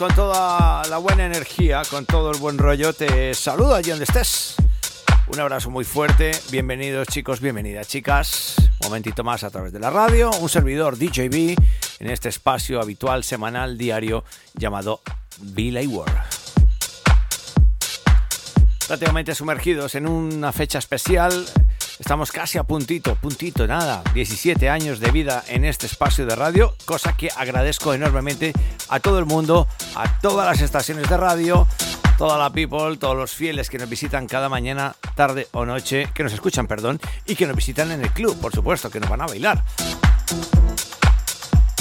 con toda la buena energía, con todo el buen rollo, te saludo allí donde estés. Un abrazo muy fuerte, bienvenidos chicos, bienvenidas chicas. Un momentito más a través de la radio, un servidor DJB en este espacio habitual, semanal, diario llamado Billy World. Prácticamente sumergidos en una fecha especial, Estamos casi a puntito, puntito, nada. 17 años de vida en este espacio de radio, cosa que agradezco enormemente a todo el mundo, a todas las estaciones de radio, toda la people, todos los fieles que nos visitan cada mañana, tarde o noche, que nos escuchan, perdón, y que nos visitan en el club, por supuesto, que nos van a bailar.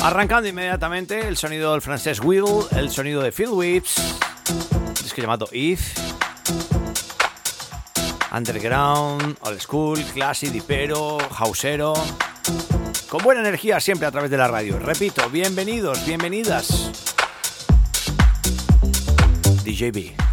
Arrancando inmediatamente el sonido del francés Will, el sonido de Phil Whips, disco llamado If. Underground, old school, classic, dipero, hausero. Con buena energía siempre a través de la radio. Repito, bienvenidos, bienvenidas. DJB.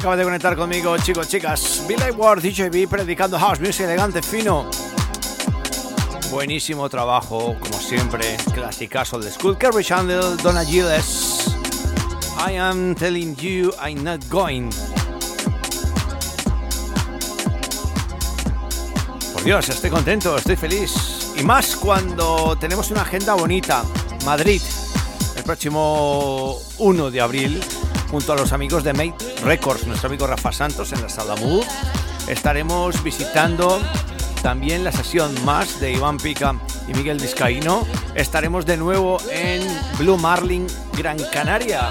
Acaba de conectar conmigo, chicos, chicas. Billy Ward, DJB, predicando house music elegante, fino. Buenísimo trabajo, como siempre. Clasicazo de School. Kerry Chandler, Donna Gilles. I am telling you, I'm not going. Por Dios, estoy contento, estoy feliz. Y más cuando tenemos una agenda bonita. Madrid, el próximo 1 de abril junto a los amigos de Mate Records, nuestro amigo Rafa Santos en la Sala Mood. Estaremos visitando también la sesión más de Iván Pica y Miguel Vizcaíno. Estaremos de nuevo en Blue Marlin, Gran Canaria.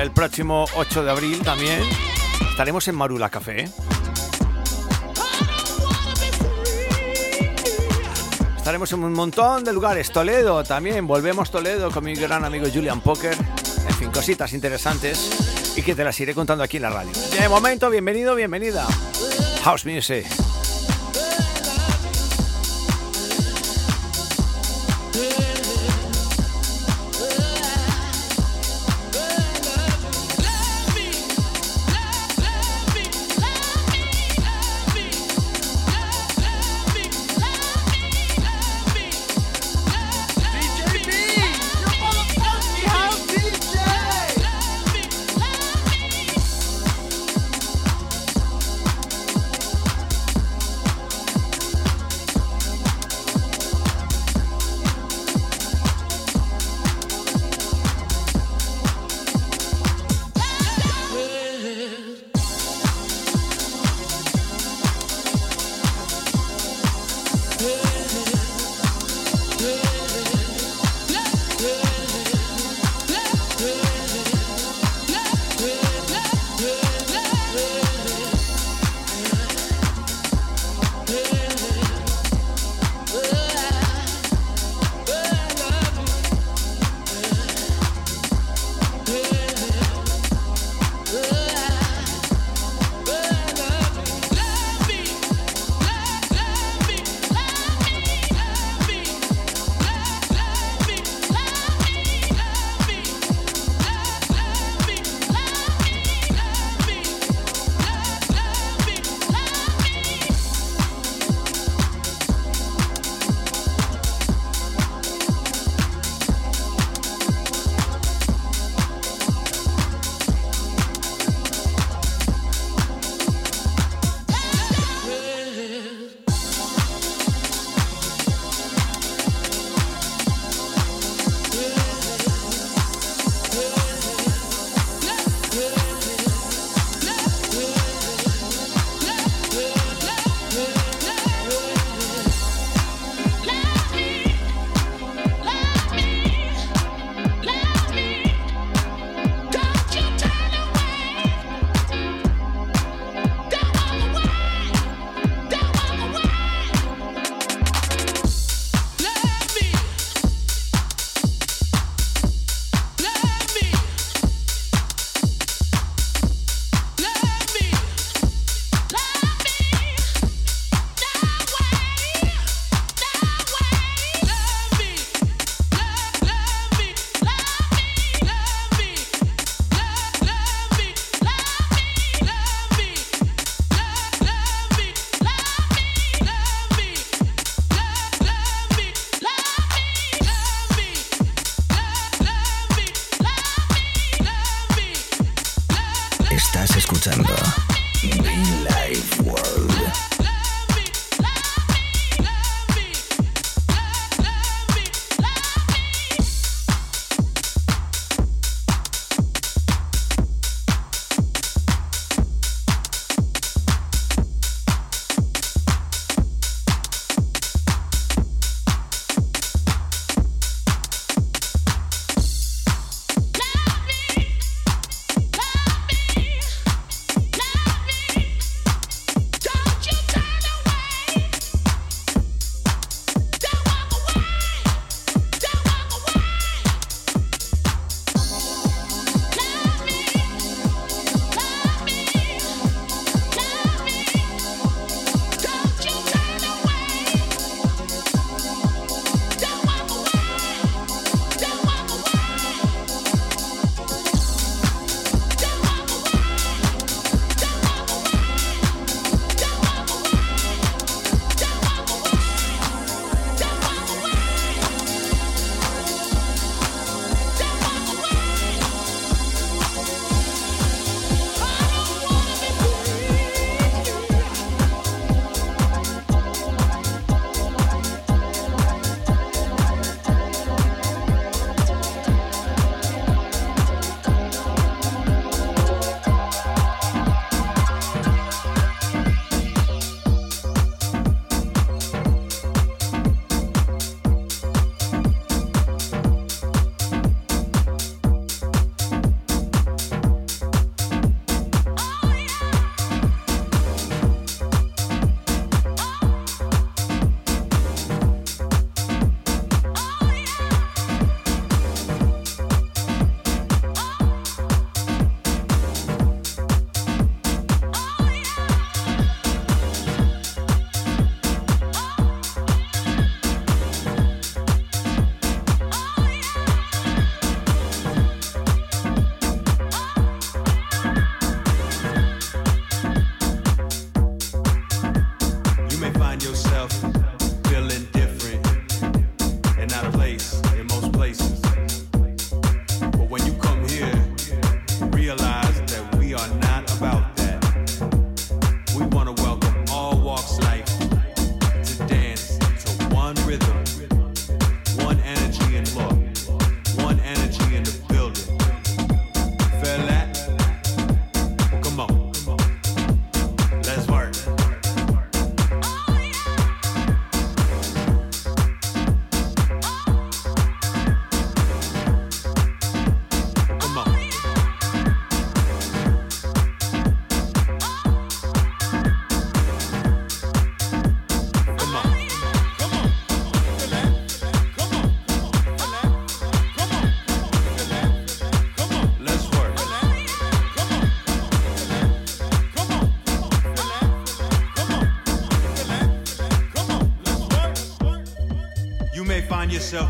El próximo 8 de abril también estaremos en Marula Café. Estaremos en un montón de lugares. Toledo también. Volvemos Toledo con mi gran amigo Julian Poker fin, cositas interesantes y que te las iré contando aquí en la radio. De momento, bienvenido, bienvenida. House Music.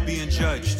Being judged,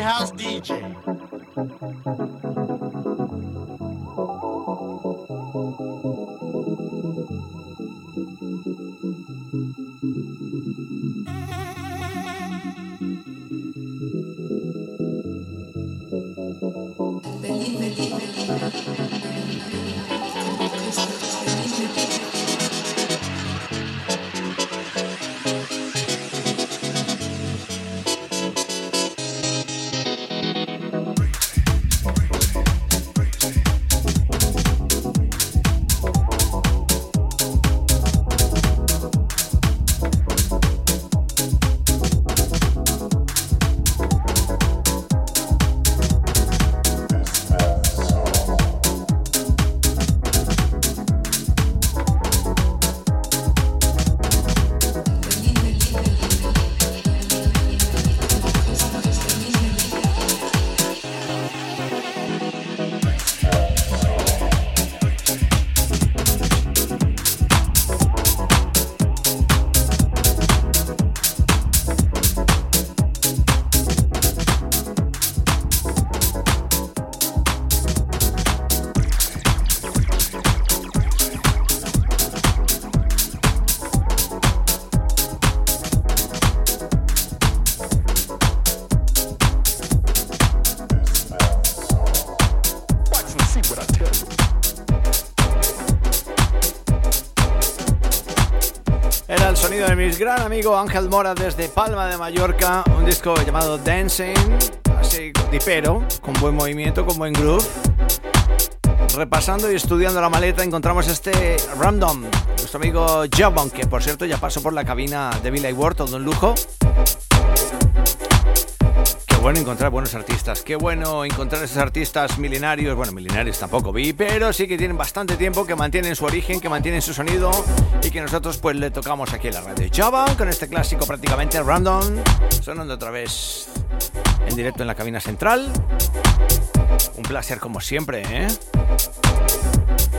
House house DJ. gran amigo Ángel Mora desde Palma de Mallorca, un disco llamado Dancing, así dipero, con buen movimiento, con buen groove. Repasando y estudiando la maleta encontramos este Random, nuestro amigo Jabon, que por cierto ya pasó por la cabina de Billy Ward, todo un lujo bueno encontrar buenos artistas, qué bueno encontrar esos artistas milenarios, bueno, milenarios tampoco vi, pero sí que tienen bastante tiempo, que mantienen su origen, que mantienen su sonido y que nosotros pues le tocamos aquí en la radio. Java con este clásico prácticamente random, sonando otra vez en directo en la cabina central. Un placer como siempre, ¿eh?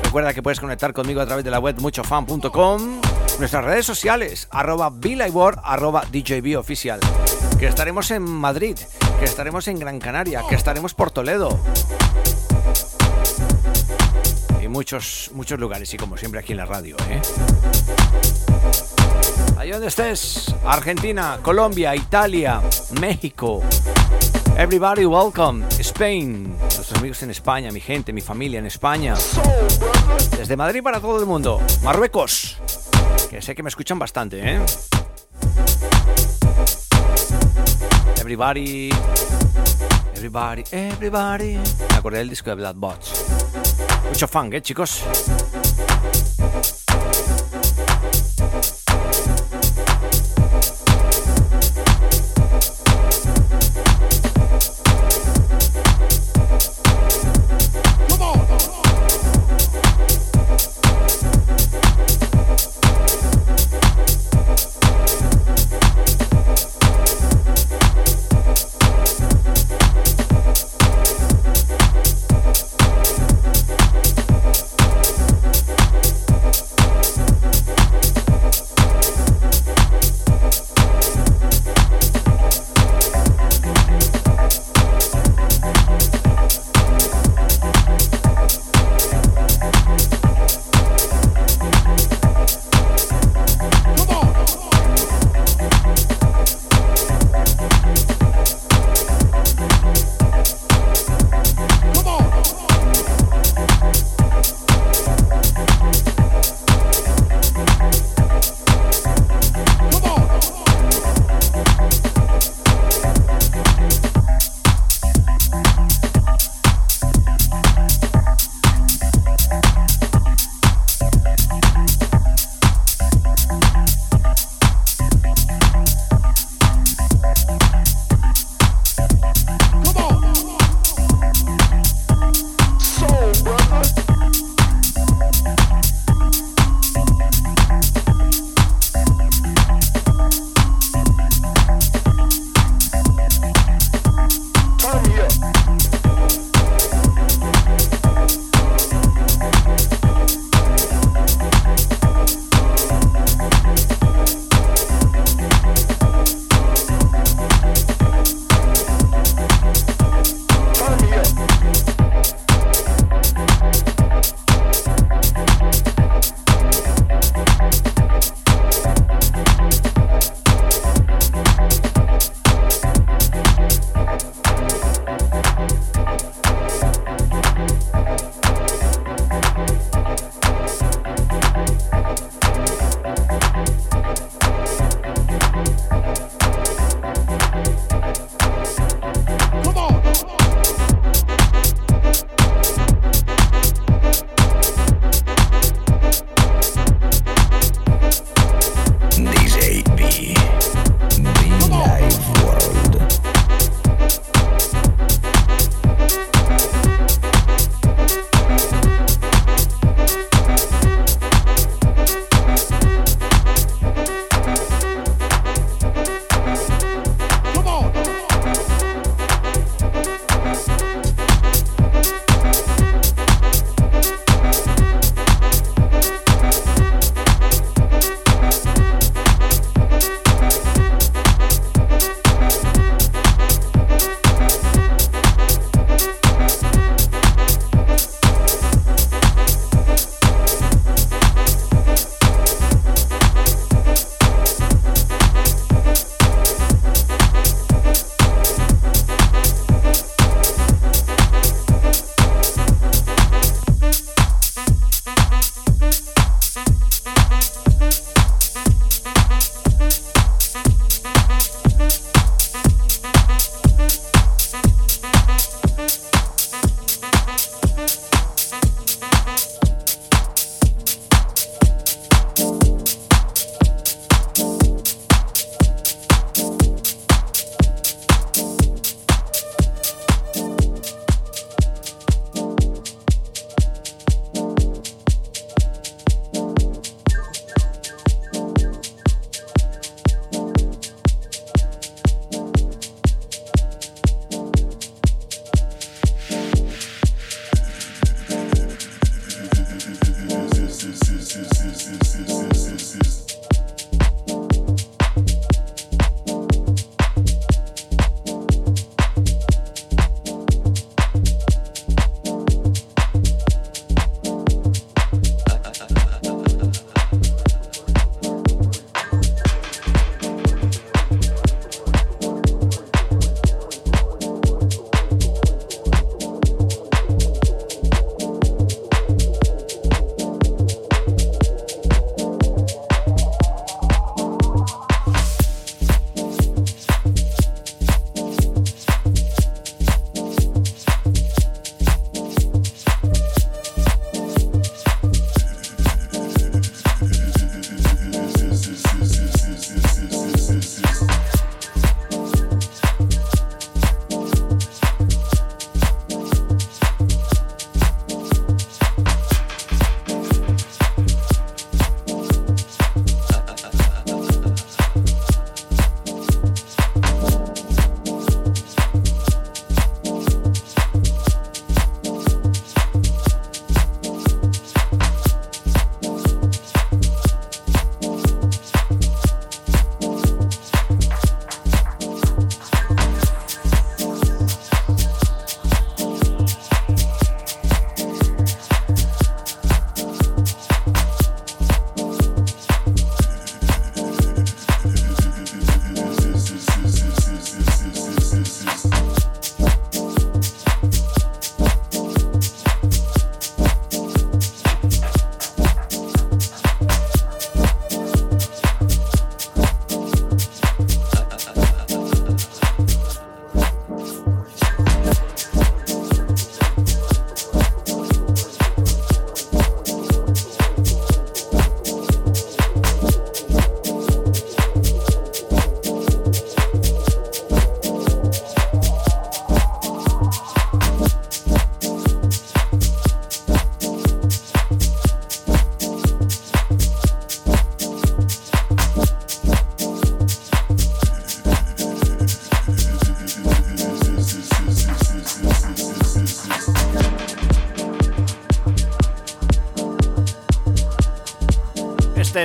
Recuerda que puedes conectar conmigo a través de la web muchofan.com, nuestras redes sociales, arroba arroba DJB oficial, que estaremos en Madrid que estaremos en Gran Canaria, que estaremos por Toledo. Y muchos, muchos lugares, y como siempre aquí en la radio, ¿eh? Ahí donde estés, Argentina, Colombia, Italia, México. Everybody welcome, Spain. Nuestros amigos en España, mi gente, mi familia en España. Desde Madrid para todo el mundo. Marruecos. Que sé que me escuchan bastante, ¿eh? Everybody, everybody, everybody. Me acordé del disco de Blood Bots. Mucho funk, ¿eh, chicos?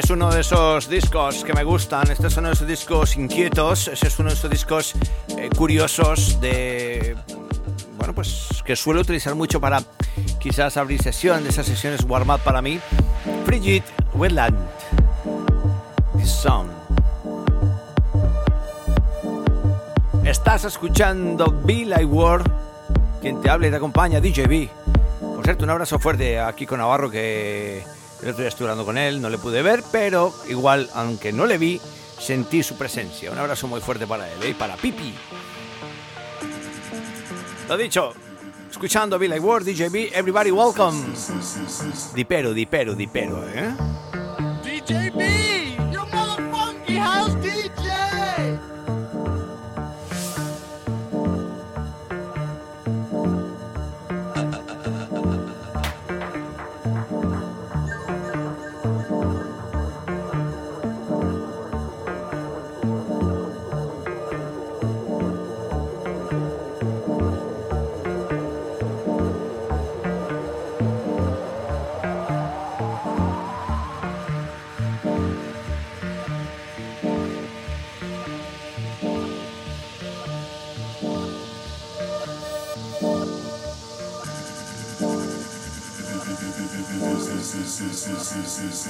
Es uno de esos discos que me gustan, este es uno de esos discos inquietos, este es uno de esos discos eh, curiosos de... Bueno, pues que suelo utilizar mucho para quizás abrir sesión, de esas sesiones warm-up para mí. Frigid Wetland. Song. Estás escuchando Be Like World, quien te habla y te acompaña, DJB. Por cierto, un abrazo fuerte aquí con Navarro que el otro día estuve hablando con él, no le pude ver, pero igual, aunque no le vi, sentí su presencia. Un abrazo muy fuerte para él ¿eh? y para Pipi. Lo dicho, escuchando Billy Ward, DJB, everybody welcome. Dipero, dipero, dipero, ¿eh? DJB,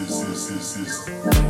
is, this, is, this.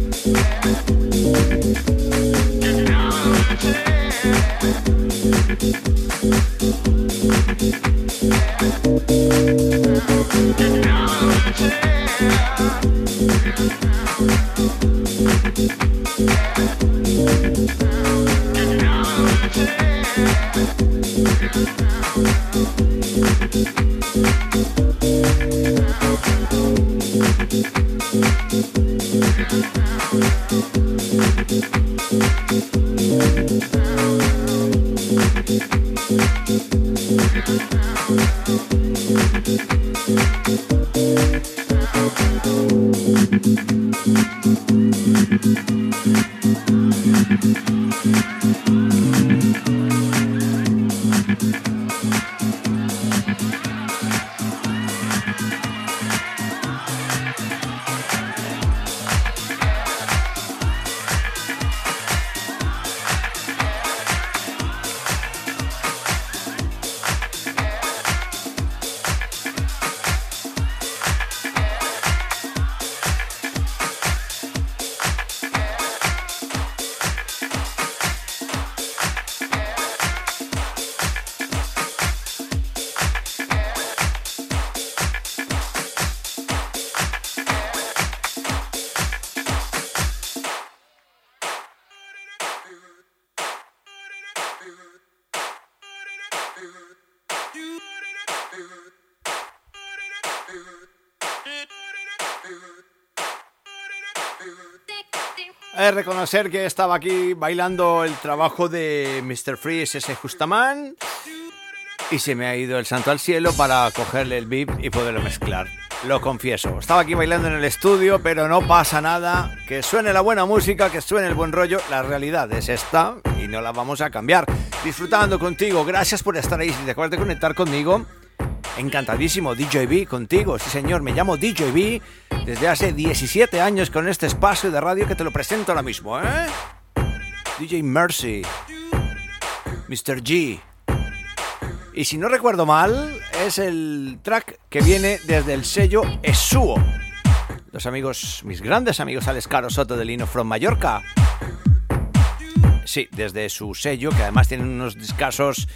Yeah. Reconocer que estaba aquí bailando el trabajo de Mr. Freeze, ese Justaman, y se me ha ido el santo al cielo para cogerle el beat y poderlo mezclar. Lo confieso, estaba aquí bailando en el estudio, pero no pasa nada. Que suene la buena música, que suene el buen rollo. La realidad es esta y no la vamos a cambiar. Disfrutando contigo, gracias por estar ahí. Si te de conectar conmigo, encantadísimo. DJB contigo, sí señor, me llamo DJB desde hace 17 años con este espacio de radio que te lo presento ahora mismo, ¿eh? DJ Mercy, Mr. G. Y si no recuerdo mal, es el track que viene desde el sello Esuo. Los amigos, mis grandes amigos Alex Caro Soto de Lino from Mallorca. Sí, desde su sello, que además tiene unos discasos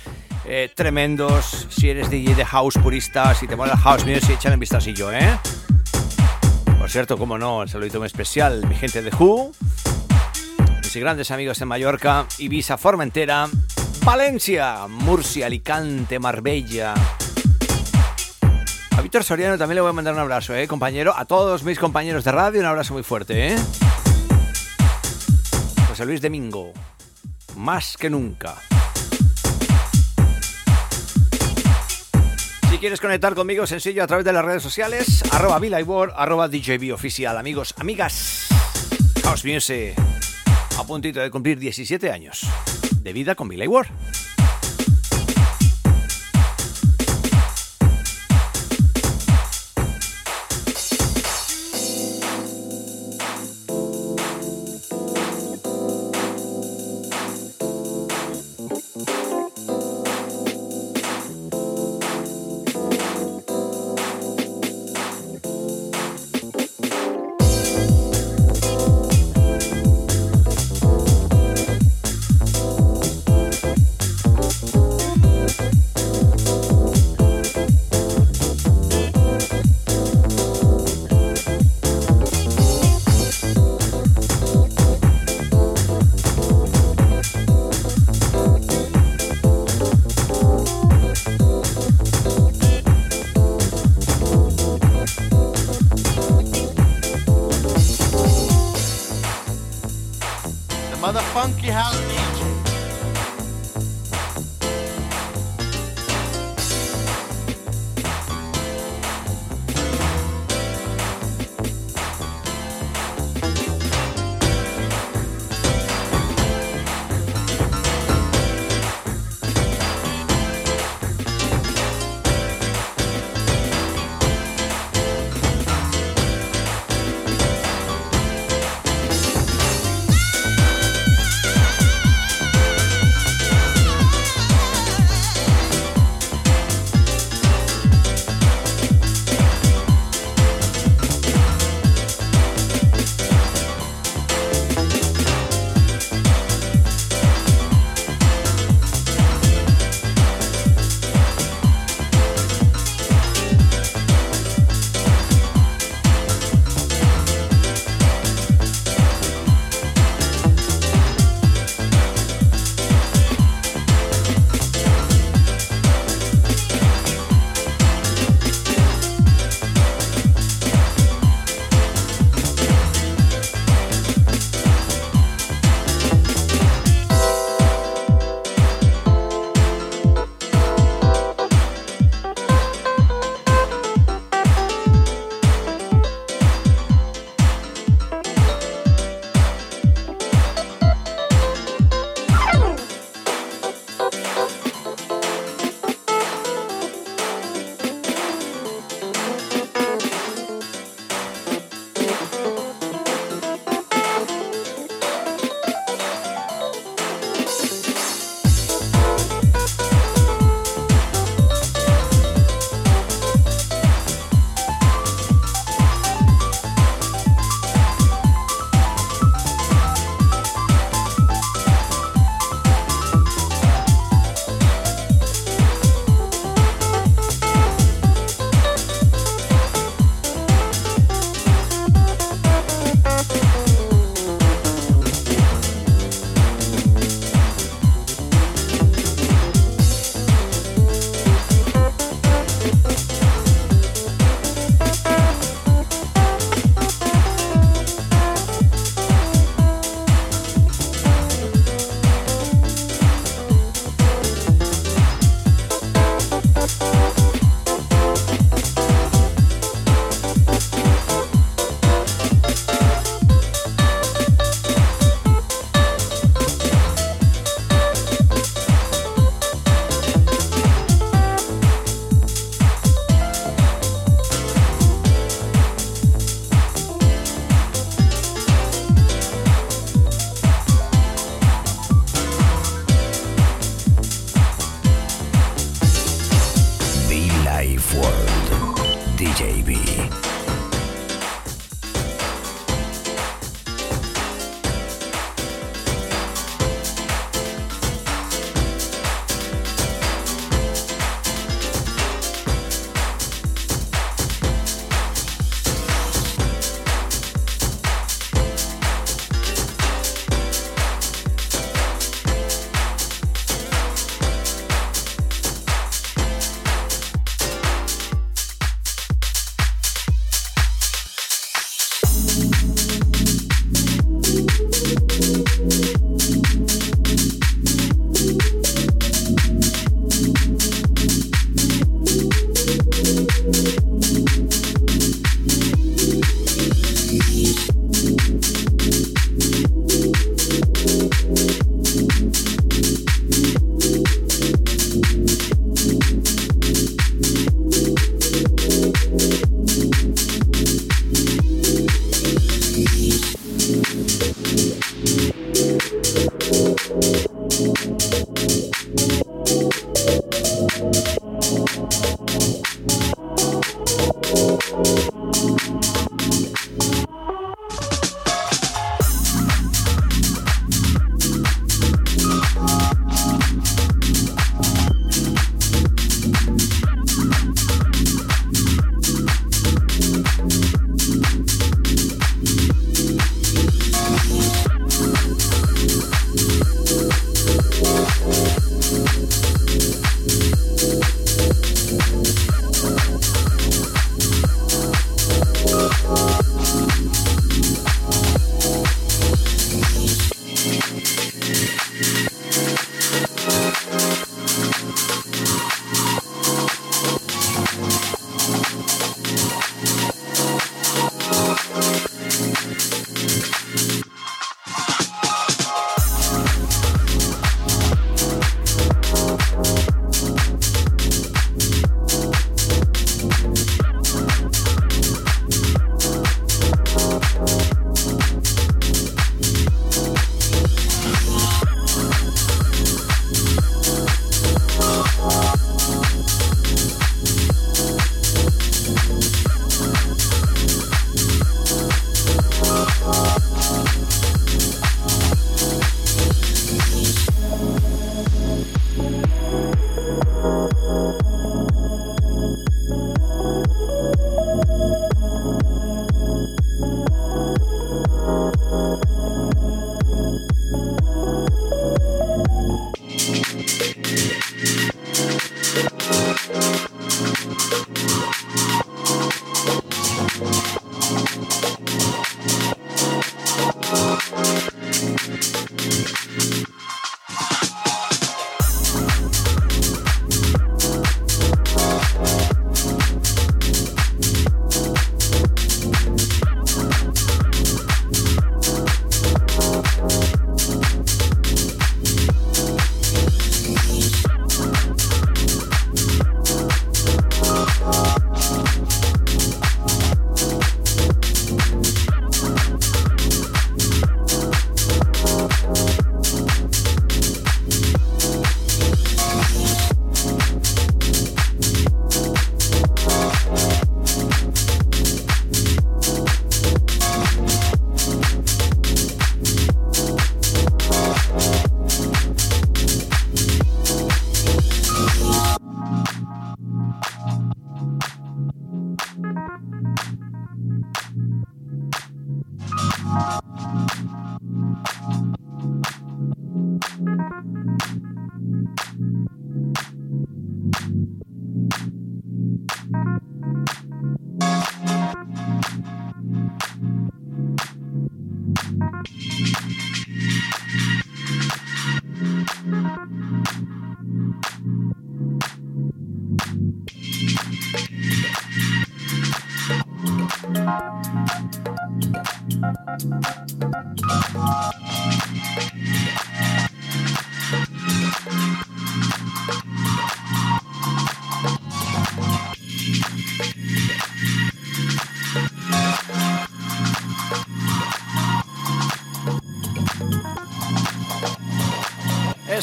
eh, tremendos. Si eres DJ de house purista, si te mola el house music, échale un vistacillo, ¿eh? cierto, como no, el saludito muy especial, mi gente de Who, mis grandes amigos en Mallorca, Ibiza, Formentera, Valencia, Murcia, Alicante, Marbella. A Víctor Soriano también le voy a mandar un abrazo, ¿eh, compañero? A todos mis compañeros de radio, un abrazo muy fuerte, ¿eh? José Luis Domingo, más que nunca. Si quieres conectar conmigo, sencillo, a través de las redes sociales, arroba World, arroba DJB oficial. Amigos, amigas, House Music, a puntito de cumplir 17 años de vida con Billy.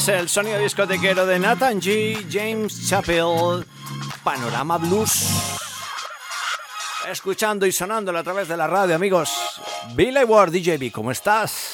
El sonido discotequero de Nathan G. James Chappell, Panorama Blues. Escuchando y sonándolo a través de la radio, amigos. Billy Ward, DJB, ¿cómo estás?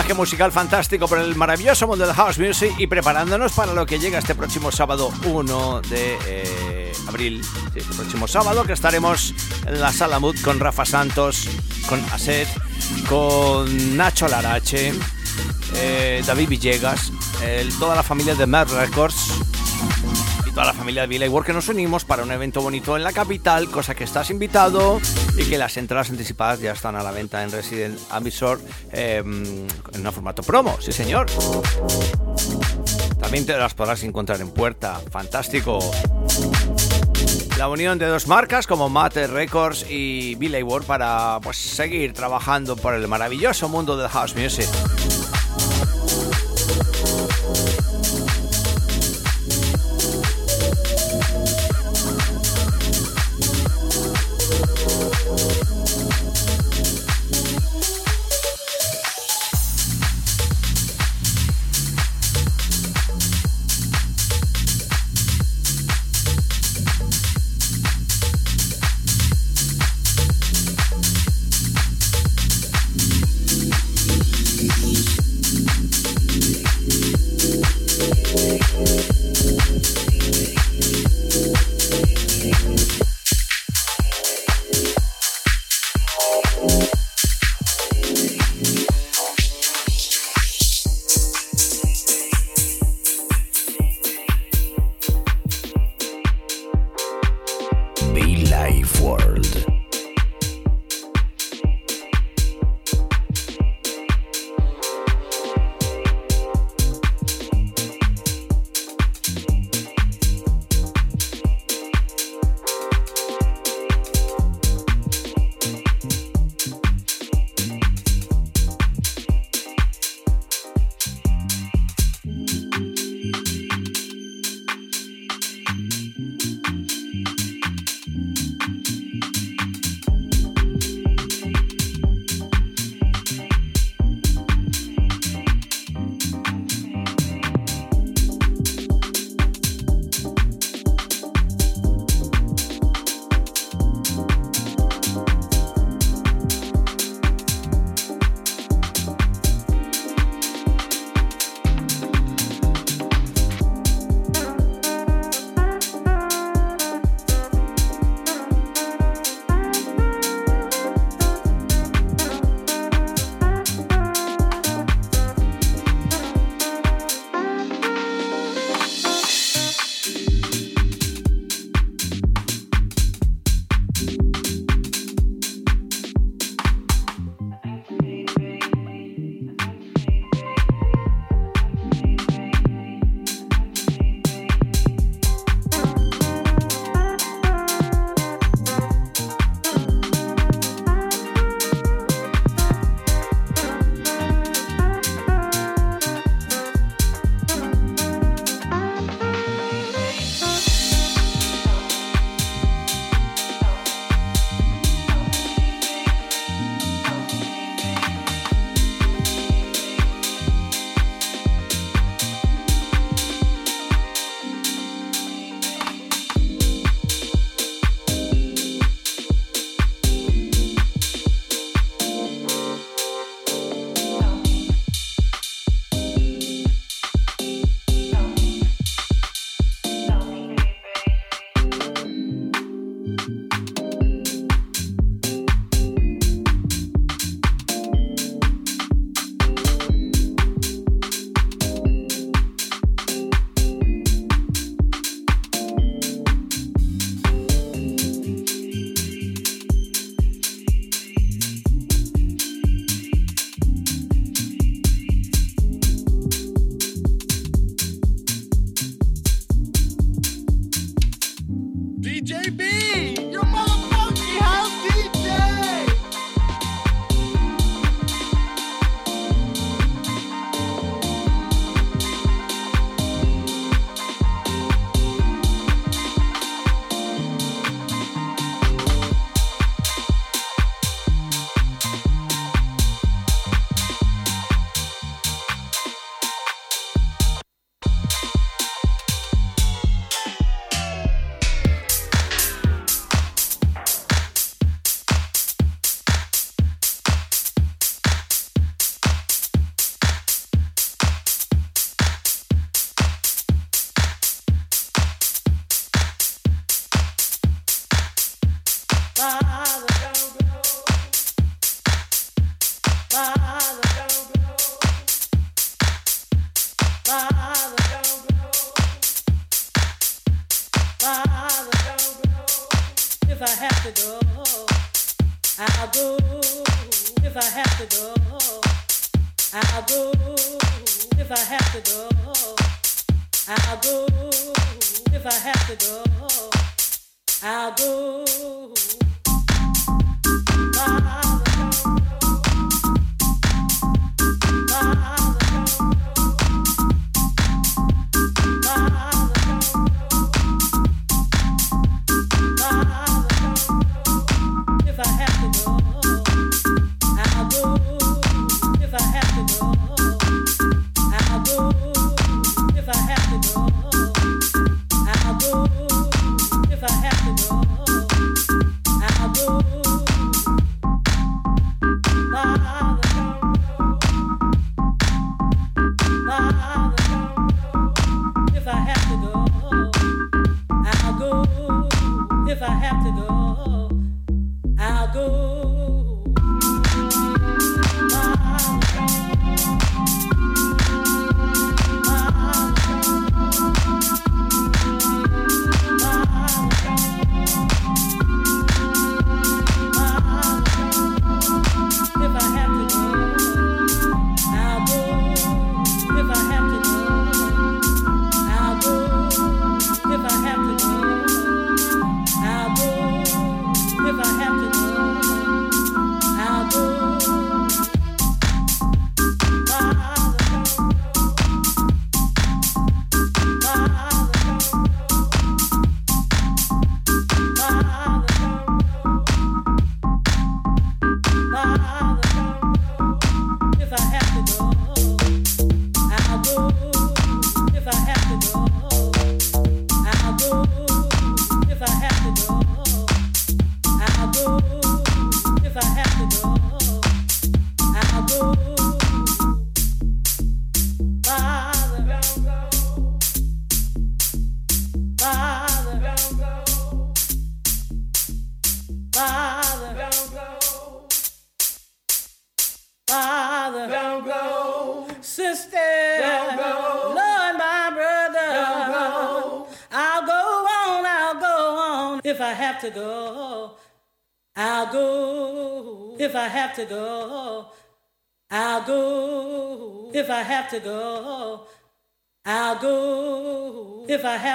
Viaje musical fantástico por el maravilloso mundo del house music y preparándonos para lo que llega este próximo sábado 1 de eh, abril. Este próximo sábado que estaremos en la Sala Mood con Rafa Santos, con Aset, con Nacho Larache, eh, David Villegas, toda la familia de Mad Records toda la familia de Billy Work que nos unimos para un evento bonito en la capital, cosa que estás invitado y que las entradas anticipadas ya están a la venta en Resident Ambisor em, en un formato promo, sí señor. También te las podrás encontrar en puerta, fantástico. La unión de dos marcas como Mate Records y Billy Work para pues, seguir trabajando por el maravilloso mundo del house music.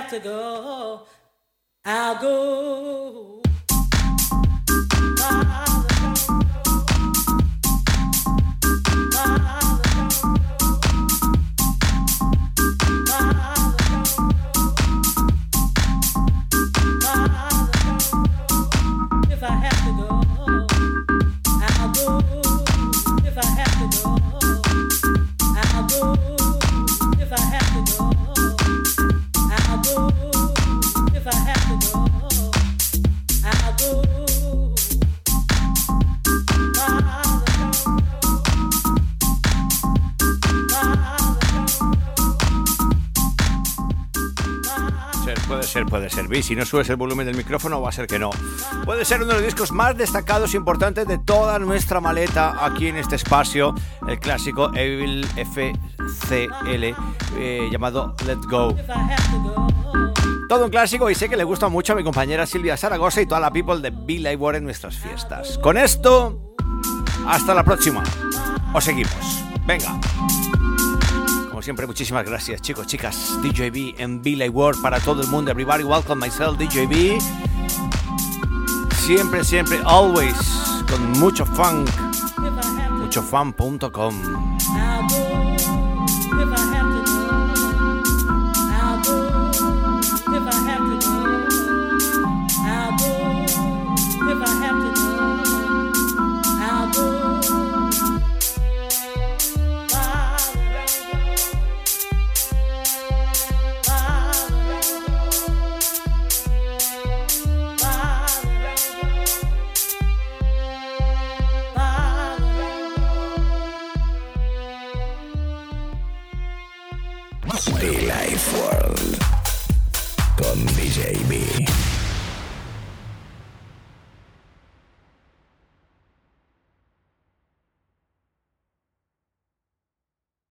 To go, servir. Si no subes el volumen del micrófono, va a ser que no. Puede ser uno de los discos más destacados e importantes de toda nuestra maleta aquí en este espacio, el clásico Evil FCL eh, llamado Let's Go. Todo un clásico y sé que le gusta mucho a mi compañera Silvia Zaragoza y toda la people de Bill War en nuestras fiestas. Con esto, hasta la próxima. Os seguimos. Venga siempre, muchísimas gracias, chicos, chicas. DJB en Billy World para todo el mundo. Everybody, welcome myself, DJB. Siempre, siempre, always, con mucho funk. Muchofun.com.